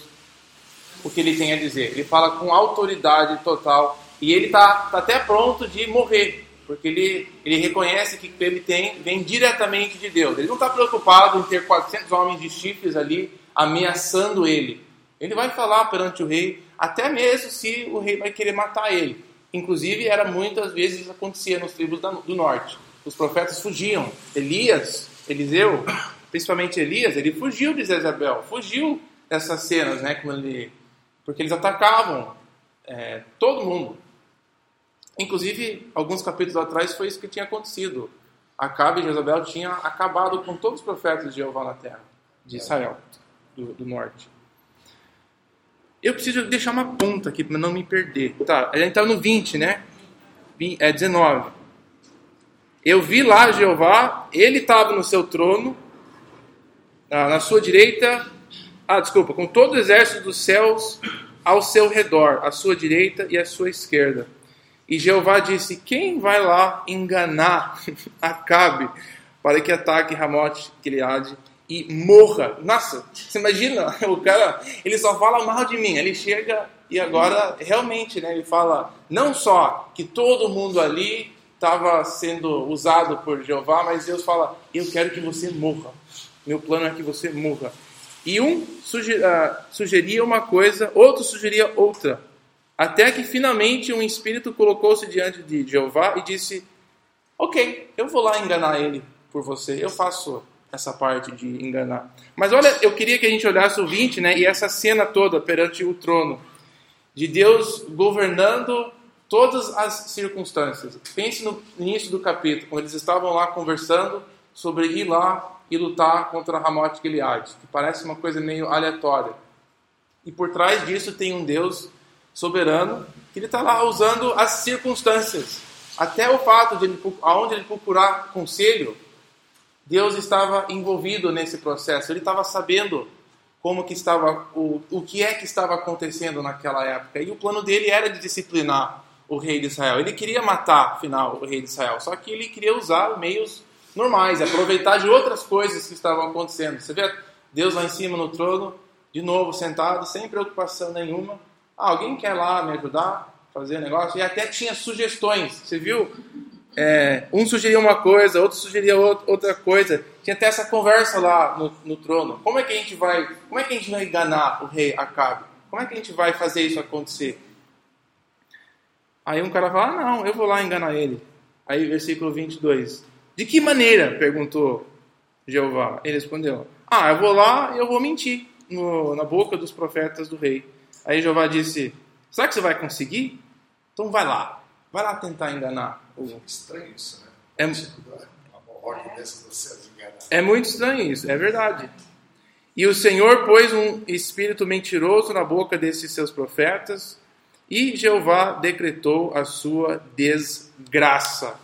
Speaker 1: o que ele tem a dizer. Ele fala com autoridade total e ele está tá até pronto de morrer, porque ele, ele reconhece que ele tem vem diretamente de Deus. Ele não está preocupado em ter 400 homens de chifres ali ameaçando ele. Ele vai falar perante o rei até mesmo se o rei vai querer matar ele. Inclusive, era muitas vezes acontecia nos tribos do norte. Os profetas fugiam. Elias, Eliseu, principalmente Elias, ele fugiu de Jezabel, fugiu dessas cenas, né? Como ele, porque eles atacavam é, todo mundo. Inclusive, alguns capítulos atrás foi isso que tinha acontecido. Acabe e Jezabel tinha acabado com todos os profetas de Jeová na terra, de Israel, do, do norte. Eu preciso deixar uma ponta aqui para não me perder. Tá, a gente está no 20, né? É 19. Eu vi lá Jeová, ele estava no seu trono, na sua direita, ah, desculpa, com todo o exército dos céus ao seu redor, à sua direita e à sua esquerda. E Jeová disse: Quem vai lá enganar Acabe para que ataque Ramote Gileade e morra? Nossa, você imagina o cara, ele só fala mal de mim. Ele chega e agora realmente, né, ele fala não só que todo mundo ali estava sendo usado por Jeová, mas Deus fala: Eu quero que você morra. Meu plano é que você morra. E um ah, sugeria uma coisa, outro sugeria outra. Até que finalmente um espírito colocou-se diante de Jeová e disse: Ok, eu vou lá enganar ele por você, eu faço essa parte de enganar. Mas olha, eu queria que a gente olhasse o 20, né, e essa cena toda perante o trono, de Deus governando todas as circunstâncias. Pense no início do capítulo, quando eles estavam lá conversando sobre ir lá e lutar contra Ramote Gilead, que parece uma coisa meio aleatória. E por trás disso tem um Deus soberano, que ele está lá usando as circunstâncias. Até o fato de ele, aonde ele procurar conselho, Deus estava envolvido nesse processo. Ele estava sabendo como que estava o, o que é que estava acontecendo naquela época. E o plano dele era de disciplinar o rei de Israel. Ele queria matar, afinal, o rei de Israel. Só que ele queria usar meios normais, aproveitar de outras coisas que estavam acontecendo. Você vê Deus lá em cima no trono, de novo sentado, sem preocupação nenhuma, ah, alguém quer lá me ajudar, fazer negócio? E até tinha sugestões, você viu? É, um sugeria uma coisa, outro sugeria outra coisa. Tinha até essa conversa lá no, no, trono. Como é que a gente vai, como é que a gente vai enganar o rei Acabe? Como é que a gente vai fazer isso acontecer? Aí um cara fala: ah, "Não, eu vou lá enganar ele". Aí versículo 22. De que maneira? perguntou Jeová. Ele respondeu: Ah, eu vou lá e eu vou mentir no, na boca dos profetas do rei. Aí Jeová disse: Será que você vai conseguir? Então vai lá. Vai lá tentar enganar.
Speaker 3: O... Estranho isso, né?
Speaker 1: É, é muito estranho isso, é verdade. E o Senhor pôs um espírito mentiroso na boca desses seus profetas, e Jeová decretou a sua desgraça.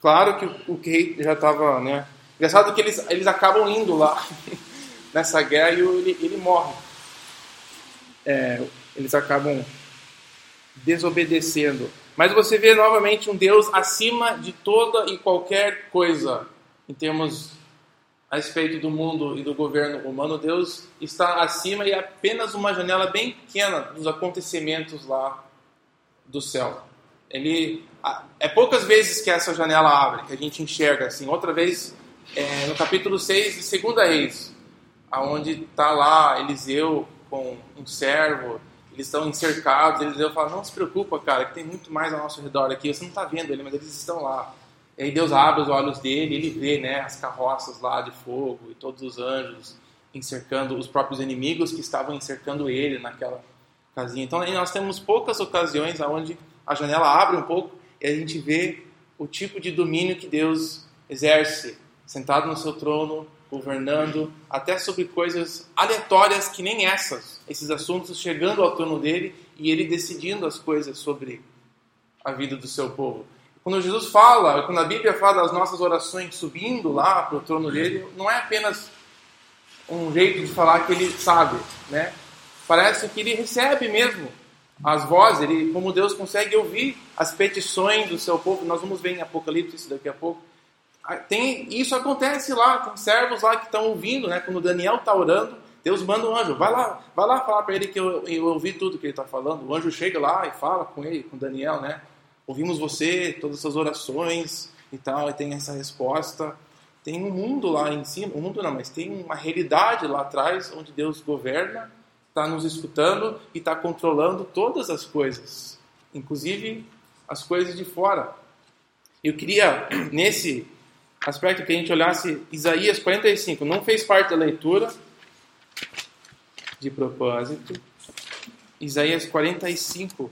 Speaker 1: Claro que o rei já estava, né? Engraçado que eles, eles acabam indo lá nessa guerra e ele, ele morre é, eles acabam desobedecendo. Mas você vê novamente um Deus acima de toda e qualquer coisa em termos a respeito do mundo e do governo humano. Deus está acima e é apenas uma janela bem pequena dos acontecimentos lá do céu. Ele é poucas vezes que essa janela abre, que a gente enxerga assim. Outra vez é, no capítulo 6 de 2 Reis, aonde está lá Eliseu com um servo, eles estão encercados, eles eu falo, não se preocupa, cara, que tem muito mais ao nosso redor aqui, você não está vendo ele, mas eles estão lá. E aí Deus abre os olhos dele, ele vê, né, as carroças lá de fogo e todos os anjos encercando os próprios inimigos que estavam encercando ele naquela casinha. Então nós temos poucas ocasiões onde a janela abre um pouco e a gente vê o tipo de domínio que Deus exerce, sentado no seu trono, governando, até sobre coisas aleatórias que nem essas, esses assuntos chegando ao trono dele e ele decidindo as coisas sobre a vida do seu povo. Quando Jesus fala, quando a Bíblia fala das nossas orações subindo lá para o trono dele, não é apenas um jeito de falar que ele sabe, né? Parece que ele recebe mesmo as vozes, ele, como Deus consegue ouvir as petições do seu povo. Nós vamos ver em Apocalipse isso daqui a pouco tem, isso acontece lá, tem servos lá que estão ouvindo, né? Quando Daniel está orando, Deus manda um anjo, vai lá, vai lá falar para ele que eu, eu ouvi tudo que ele está falando. O anjo chega lá e fala com ele, com Daniel, né? Ouvimos você, todas as suas orações e tal, e tem essa resposta. Tem um mundo lá em cima, um mundo não, mas tem uma realidade lá atrás onde Deus governa está nos escutando e está controlando todas as coisas, inclusive as coisas de fora. Eu queria, nesse aspecto, que a gente olhasse Isaías 45. Não fez parte da leitura, de propósito. Isaías 45,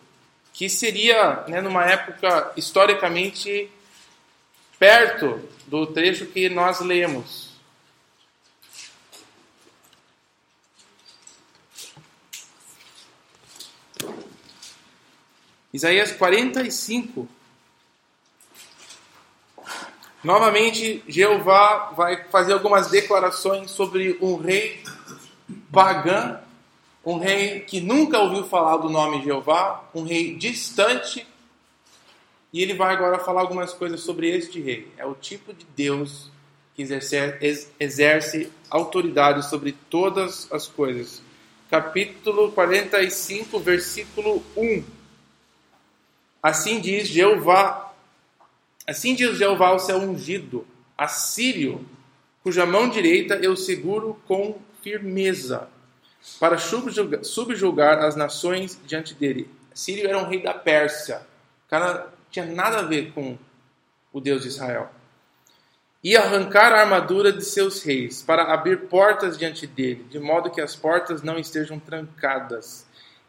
Speaker 1: que seria, né, numa época historicamente perto do trecho que nós lemos. Isaías 45. Novamente, Jeová vai fazer algumas declarações sobre um rei pagã, um rei que nunca ouviu falar do nome Jeová, um rei distante. E ele vai agora falar algumas coisas sobre este rei. É o tipo de Deus que exerce, exerce autoridade sobre todas as coisas. Capítulo 45, versículo 1. Assim diz Jeová, assim diz Jeová o seu ungido, assírio, cuja mão direita eu seguro com firmeza, para subjugar, as nações diante dele. Sírio era um rei da Pérsia. O cara tinha nada a ver com o Deus de Israel. E arrancar a armadura de seus reis, para abrir portas diante dele, de modo que as portas não estejam trancadas.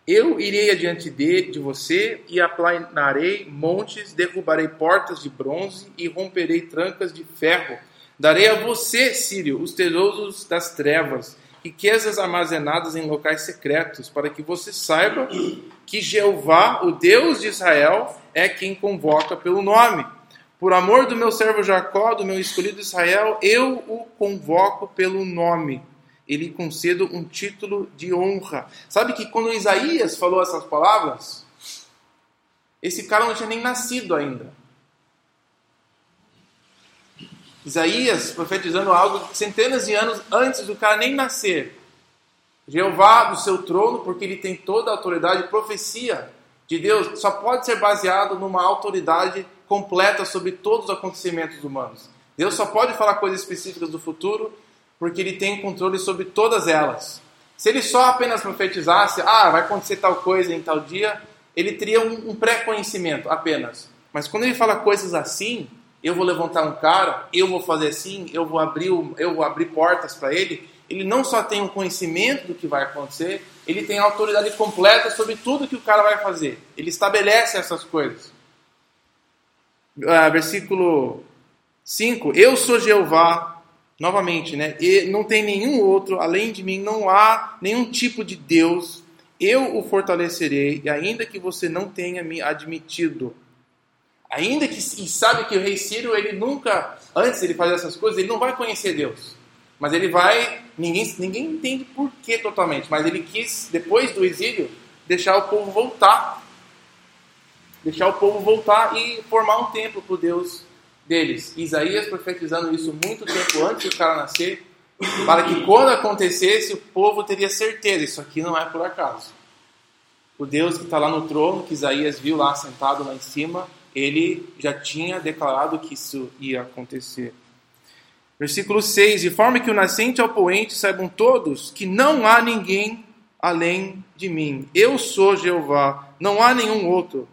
Speaker 1: Eu irei adiante de, de você e aplanarei montes, derrubarei portas de bronze e romperei trancas de ferro. Darei a você, Sírio, os tesouros das trevas, riquezas armazenadas em locais secretos, para que você saiba que Jeová, o Deus de Israel, é quem convoca pelo nome. Por amor do meu servo Jacó, do meu escolhido Israel, eu o convoco pelo nome e lhe concedo um título de honra. Sabe que quando Isaías falou essas palavras, esse cara não tinha nem nascido ainda. Isaías profetizando algo centenas de anos antes do cara nem nascer. Jeová do seu trono, porque ele tem toda a autoridade, profecia de Deus só pode ser baseado numa autoridade completa sobre todos os acontecimentos humanos. Deus só pode falar coisas específicas do futuro porque ele tem controle sobre todas elas. Se ele só apenas profetizasse, ah, vai acontecer tal coisa em tal dia, ele teria um, um pré-conhecimento apenas. Mas quando ele fala coisas assim, eu vou levantar um cara, eu vou fazer assim, eu vou abrir, eu vou abrir portas para ele. Ele não só tem um conhecimento do que vai acontecer, ele tem autoridade completa sobre tudo que o cara vai fazer. Ele estabelece essas coisas. Ah, versículo 5: Eu sou Jeová, novamente, né? E não tem nenhum outro além de mim, não há nenhum tipo de Deus. Eu o fortalecerei, e ainda que você não tenha me admitido, Ainda que e sabe que o rei Ciro, ele nunca, antes ele fazer essas coisas, ele não vai conhecer Deus. Mas ele vai, ninguém, ninguém entende por que totalmente, mas ele quis, depois do exílio, deixar o povo voltar. Deixar o povo voltar e formar um templo para Deus deles. Isaías profetizando isso muito tempo antes do cara nascer, para que quando acontecesse, o povo teria certeza, isso aqui não é por acaso. O Deus que está lá no trono, que Isaías viu lá sentado lá em cima, ele já tinha declarado que isso ia acontecer. Versículo 6: De forma que o nascente ao poente saibam todos que não há ninguém além de mim. Eu sou Jeová, não há nenhum outro.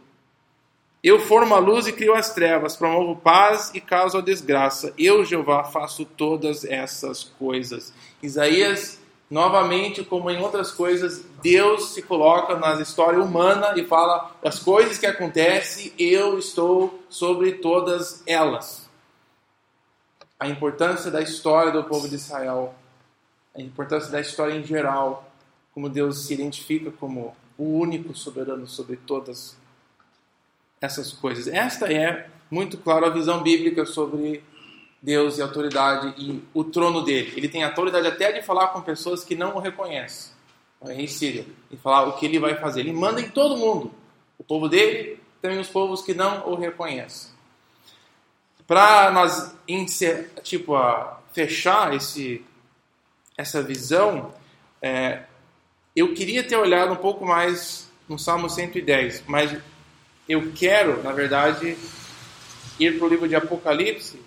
Speaker 1: Eu formo a luz e crio as trevas, promovo paz e causo a desgraça. Eu, Jeová, faço todas essas coisas. Isaías novamente, como em outras coisas, Deus se coloca na história humana e fala as coisas que acontecem, eu estou sobre todas elas. A importância da história do povo de Israel, a importância da história em geral, como Deus se identifica como o único soberano sobre todas essas coisas. Esta é, muito claro, a visão bíblica sobre Deus e autoridade e o trono dele. Ele tem autoridade até de falar com pessoas que não o reconhecem. O rei Síria. E falar o que ele vai fazer. Ele manda em todo mundo. O povo dele, também os povos que não o reconhecem. Para nós tipo, fechar esse, essa visão, é, eu queria ter olhado um pouco mais no Salmo 110, mas eu quero, na verdade, ir para o livro de Apocalipse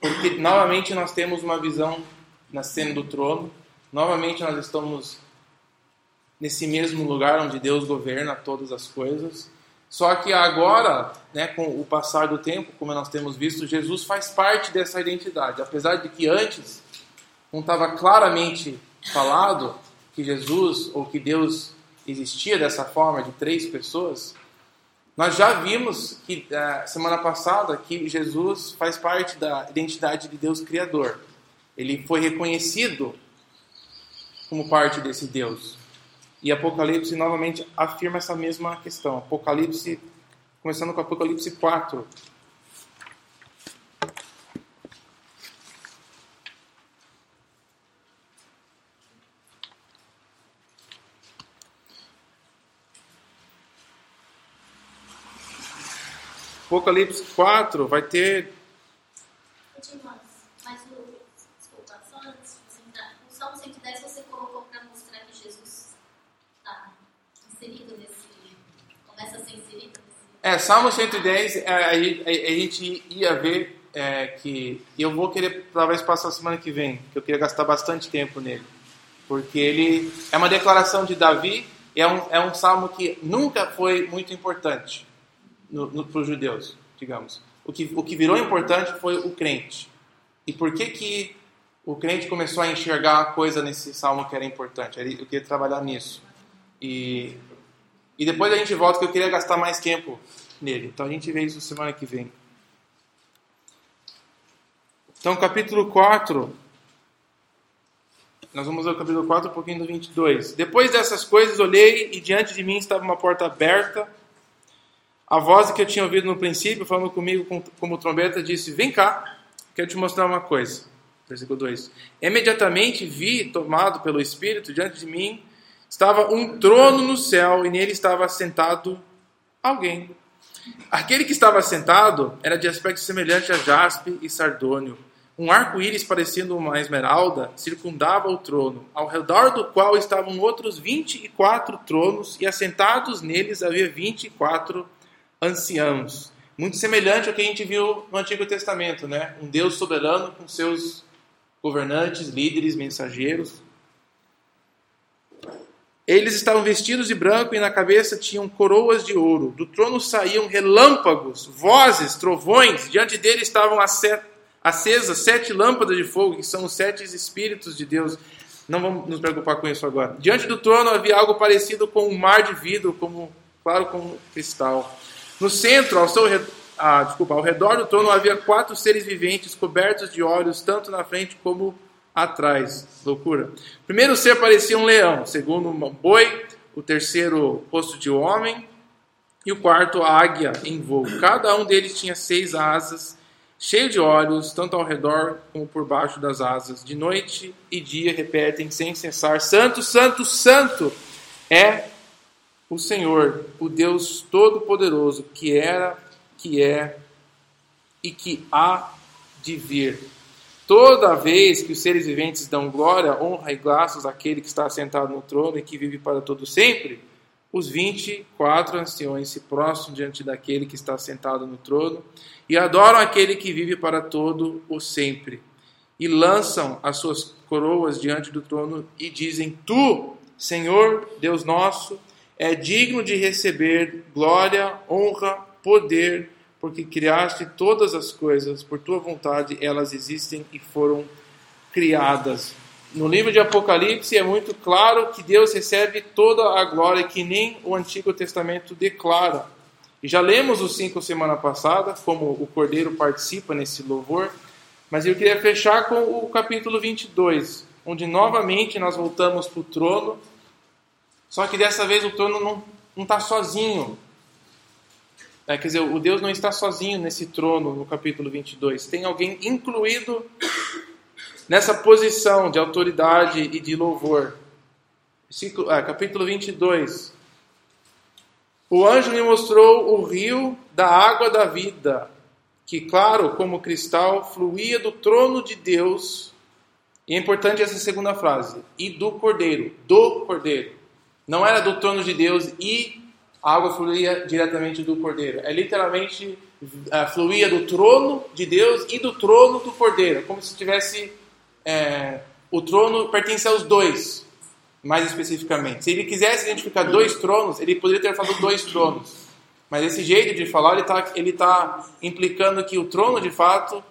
Speaker 1: porque novamente nós temos uma visão na cena do trono, novamente nós estamos nesse mesmo lugar onde Deus governa todas as coisas. Só que agora, né, com o passar do tempo, como nós temos visto, Jesus faz parte dessa identidade. Apesar de que antes não estava claramente falado que Jesus ou que Deus existia dessa forma de três pessoas, nós já vimos que uh, semana passada que Jesus faz parte da identidade de Deus Criador. Ele foi reconhecido como parte desse Deus. E Apocalipse novamente afirma essa mesma questão. Apocalipse, começando com Apocalipse 4. Apocalipse 4 vai ter.
Speaker 5: Mas. Desculpa, só antes. O Salmo 110 você colocou para mostrar que Jesus está inserido nesse. Começa a ser inserido nesse.
Speaker 1: É, Salmo 110, é, a, a, a gente ia ver é, que. Eu vou querer talvez passar semana que vem, que eu queria gastar bastante tempo nele. Porque ele é uma declaração de Davi, é um, é um salmo que nunca foi muito importante para os judeus, digamos. O que, o que virou importante foi o crente. E por que, que o crente começou a enxergar a coisa nesse salmo que era importante? Eu queria trabalhar nisso. E, e depois a gente volta, que eu queria gastar mais tempo nele. Então a gente vê isso semana que vem. Então, capítulo 4. Nós vamos ao capítulo 4, um pouquinho do 22. Depois dessas coisas, olhei e diante de mim estava uma porta aberta a voz que eu tinha ouvido no princípio, falando comigo como trombeta, disse: Vem cá, quero te mostrar uma coisa. Versículo 2: Imediatamente vi, tomado pelo Espírito, diante de mim estava um trono no céu e nele estava sentado alguém. Aquele que estava sentado era de aspecto semelhante a jaspe e sardônio. Um arco-íris parecendo uma esmeralda circundava o trono, ao redor do qual estavam outros vinte e quatro tronos, e assentados neles havia vinte e quatro anciãos. Muito semelhante ao que a gente viu no Antigo Testamento, né? Um Deus soberano com seus governantes, líderes, mensageiros. Eles estavam vestidos de branco e na cabeça tinham coroas de ouro. Do trono saíam relâmpagos, vozes, trovões. Diante dele estavam acesas sete lâmpadas de fogo, que são os sete espíritos de Deus. Não vamos nos preocupar com isso agora. Diante do trono havia algo parecido com um mar de vidro, como claro como cristal. No centro, ao seu ah, desculpa, ao redor do trono havia quatro seres viventes cobertos de olhos, tanto na frente como atrás. Loucura. O primeiro ser parecia um leão, segundo um boi, o terceiro rosto de homem e o quarto águia em voo. Cada um deles tinha seis asas, cheio de olhos, tanto ao redor como por baixo das asas. De noite e dia repetem sem cessar: Santo, Santo, Santo é o Senhor, o Deus Todo-Poderoso, que era, que é e que há de vir. Toda vez que os seres viventes dão glória, honra e graças àquele que está sentado no trono e que vive para todo sempre, os vinte e quatro anciões se prostram diante daquele que está sentado no trono e adoram aquele que vive para todo o sempre. E lançam as suas coroas diante do trono e dizem: Tu, Senhor, Deus nosso, é digno de receber glória, honra, poder, porque criaste todas as coisas, por tua vontade elas existem e foram criadas. No livro de Apocalipse é muito claro que Deus recebe toda a glória que nem o Antigo Testamento declara. E já lemos os cinco semana passada, como o Cordeiro participa nesse louvor, mas eu queria fechar com o capítulo 22, onde novamente nós voltamos para o trono só que dessa vez o trono não está sozinho. É, quer dizer, o Deus não está sozinho nesse trono no capítulo 22. Tem alguém incluído nessa posição de autoridade e de louvor. Ciclo, é, capítulo 22. O anjo me mostrou o rio da água da vida, que, claro como cristal, fluía do trono de Deus. E é importante essa segunda frase: e do cordeiro, do cordeiro. Não era do trono de Deus e a água fluía diretamente do cordeiro. É literalmente uh, fluía do trono de Deus e do trono do cordeiro, como se tivesse é, o trono pertence aos dois. mais especificamente. Se ele quisesse identificar dois tronos, ele poderia ter falado dois tronos. Mas esse jeito de falar, ele está ele tá implicando que o trono, de fato,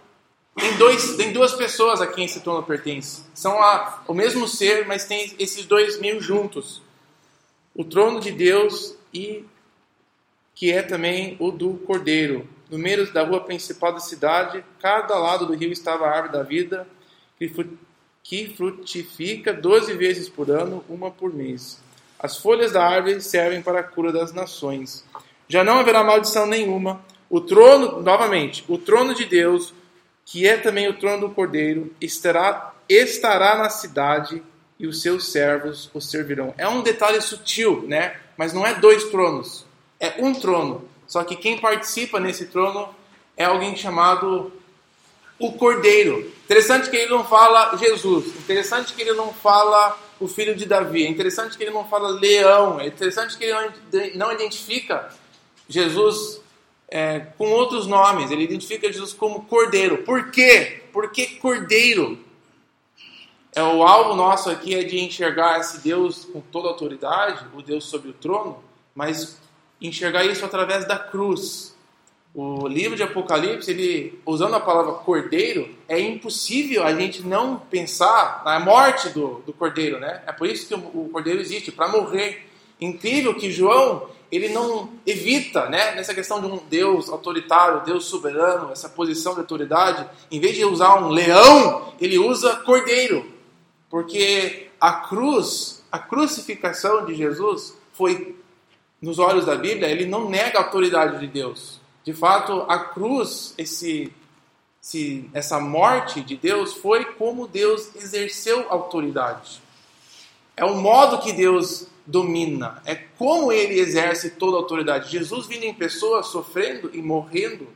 Speaker 1: tem, dois, tem duas pessoas a quem esse trono pertence. São a, o mesmo ser, mas tem esses dois meio juntos. O trono de Deus e que é também o do Cordeiro. No meio da rua principal da cidade, cada lado do rio estava a árvore da vida, que frutifica doze vezes por ano, uma por mês. As folhas da árvore servem para a cura das nações. Já não haverá maldição nenhuma. O trono, novamente, o trono de Deus, que é também o trono do Cordeiro, estará, estará na cidade e os seus servos o servirão. É um detalhe sutil, né? Mas não é dois tronos é um trono. Só que quem participa nesse trono é alguém chamado o Cordeiro. Interessante que ele não fala Jesus. Interessante que ele não fala o filho de Davi. Interessante que ele não fala leão. Interessante que ele não identifica Jesus é, com outros nomes. Ele identifica Jesus como Cordeiro. Por quê? Por que Cordeiro? É, o alvo nosso aqui é de enxergar esse Deus com toda autoridade, o Deus sobre o trono, mas enxergar isso através da cruz. O livro de Apocalipse, ele usando a palavra cordeiro, é impossível a gente não pensar na morte do, do cordeiro, né? É por isso que o, o cordeiro existe, para morrer. Incrível que João, ele não evita, né, nessa questão de um Deus autoritário, Deus soberano, essa posição de autoridade, em vez de usar um leão, ele usa cordeiro. Porque a cruz, a crucificação de Jesus foi nos olhos da Bíblia, ele não nega a autoridade de Deus. De fato, a cruz, esse, esse, essa morte de Deus, foi como Deus exerceu autoridade. É o modo que Deus domina, é como ele exerce toda a autoridade. Jesus vindo em pessoa, sofrendo e morrendo,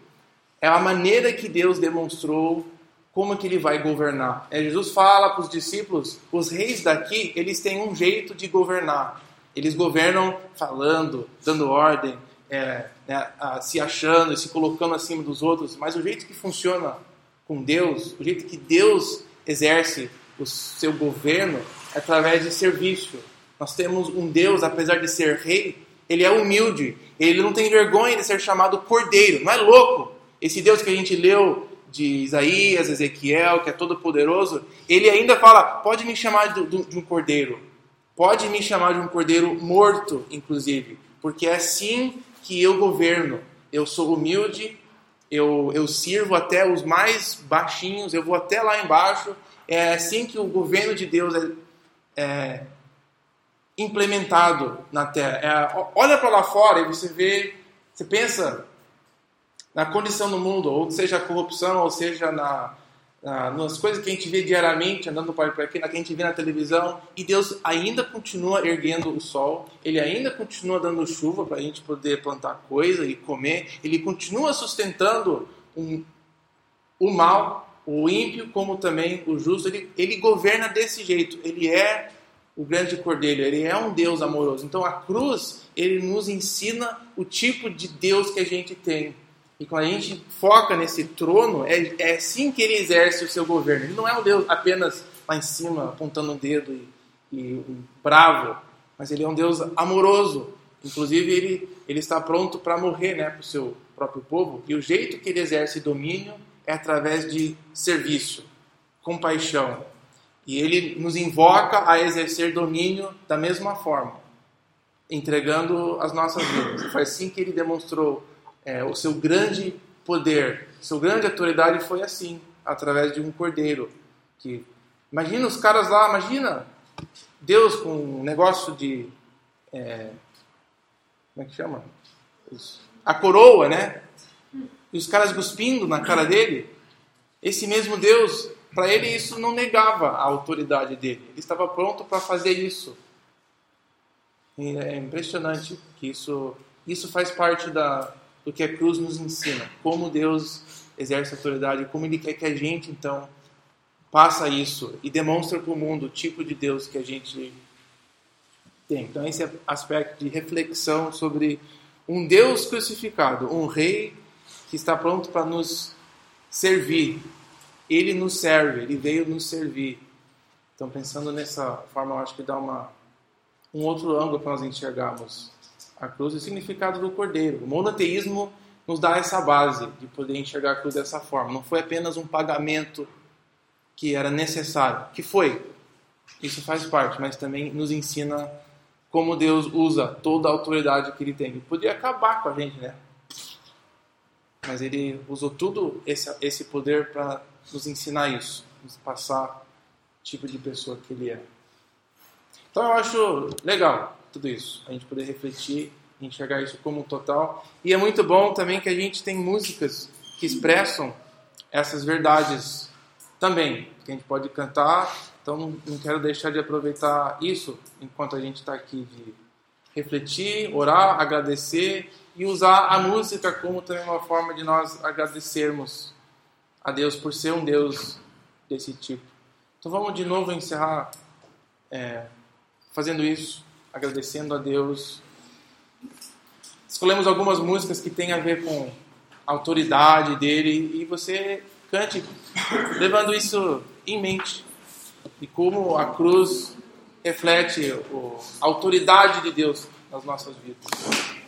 Speaker 1: é a maneira que Deus demonstrou como que ele vai governar. É, Jesus fala para os discípulos, os reis daqui, eles têm um jeito de governar. Eles governam falando, dando ordem, é, né, se achando, se colocando acima dos outros, mas o jeito que funciona com Deus, o jeito que Deus exerce o seu governo é através de serviço. Nós temos um Deus, apesar de ser rei, ele é humilde, ele não tem vergonha de ser chamado cordeiro, não é louco? Esse Deus que a gente leu de Isaías, Ezequiel, que é todo poderoso, ele ainda fala: pode me chamar de, de um cordeiro. Pode me chamar de um cordeiro morto, inclusive, porque é assim que eu governo. Eu sou humilde, eu, eu sirvo até os mais baixinhos, eu vou até lá embaixo. É assim que o governo de Deus é, é implementado na terra. É, olha para lá fora e você vê, você pensa na condição do mundo, ou seja a corrupção, ou seja na, ah, nas coisas que a gente vê diariamente, andando para aqui, que a gente vê na televisão, e Deus ainda continua erguendo o sol, Ele ainda continua dando chuva para a gente poder plantar coisa e comer, Ele continua sustentando um, o mal, o ímpio, como também o justo, ele, ele governa desse jeito, Ele é o grande cordeiro, Ele é um Deus amoroso. Então a cruz, Ele nos ensina o tipo de Deus que a gente tem. E quando a gente foca nesse trono, é, é assim que ele exerce o seu governo. Ele não é um Deus apenas lá em cima, apontando o dedo e, e um bravo, mas ele é um Deus amoroso. Inclusive, ele, ele está pronto para morrer né, para o seu próprio povo. E o jeito que ele exerce domínio é através de serviço, compaixão. E ele nos invoca a exercer domínio da mesma forma, entregando as nossas vidas. Foi assim que ele demonstrou é, o seu grande poder, sua grande autoridade foi assim, através de um cordeiro. Que imagina os caras lá, imagina Deus com um negócio de é, como é que chama? A coroa, né? E os caras cuspindo na cara dele. Esse mesmo Deus, para ele isso não negava a autoridade dele. Ele estava pronto para fazer isso. E é impressionante que isso, isso faz parte da, do que a cruz nos ensina, como Deus exerce autoridade, como Ele quer que a gente, então, passa isso e demonstra para o mundo o tipo de Deus que a gente tem. Então, esse é aspecto de reflexão sobre um Deus crucificado, um rei que está pronto para nos servir. Ele nos serve, ele veio nos servir. Então, pensando nessa forma, eu acho que dá uma um outro ângulo para nós enxergarmos a cruz e o significado do cordeiro. O monoteísmo nos dá essa base de poder enxergar a cruz dessa forma. Não foi apenas um pagamento que era necessário, que foi. Isso faz parte, mas também nos ensina como Deus usa toda a autoridade que ele tem. Ele podia acabar com a gente, né? Mas ele usou tudo esse, esse poder para nos ensinar isso, nos passar o tipo de pessoa que ele é. Então eu acho legal tudo isso, a gente poder refletir enxergar isso como um total. E é muito bom também que a gente tem músicas que expressam essas verdades também, que a gente pode cantar. Então não quero deixar de aproveitar isso enquanto a gente está aqui de refletir, orar, agradecer e usar a música como também uma forma de nós agradecermos a Deus por ser um Deus desse tipo. Então vamos de novo encerrar é, fazendo isso, agradecendo a Deus. Escolhemos algumas músicas que têm a ver com a autoridade dele. E você cante levando isso em mente. E como a cruz reflete a autoridade de Deus nas nossas vidas.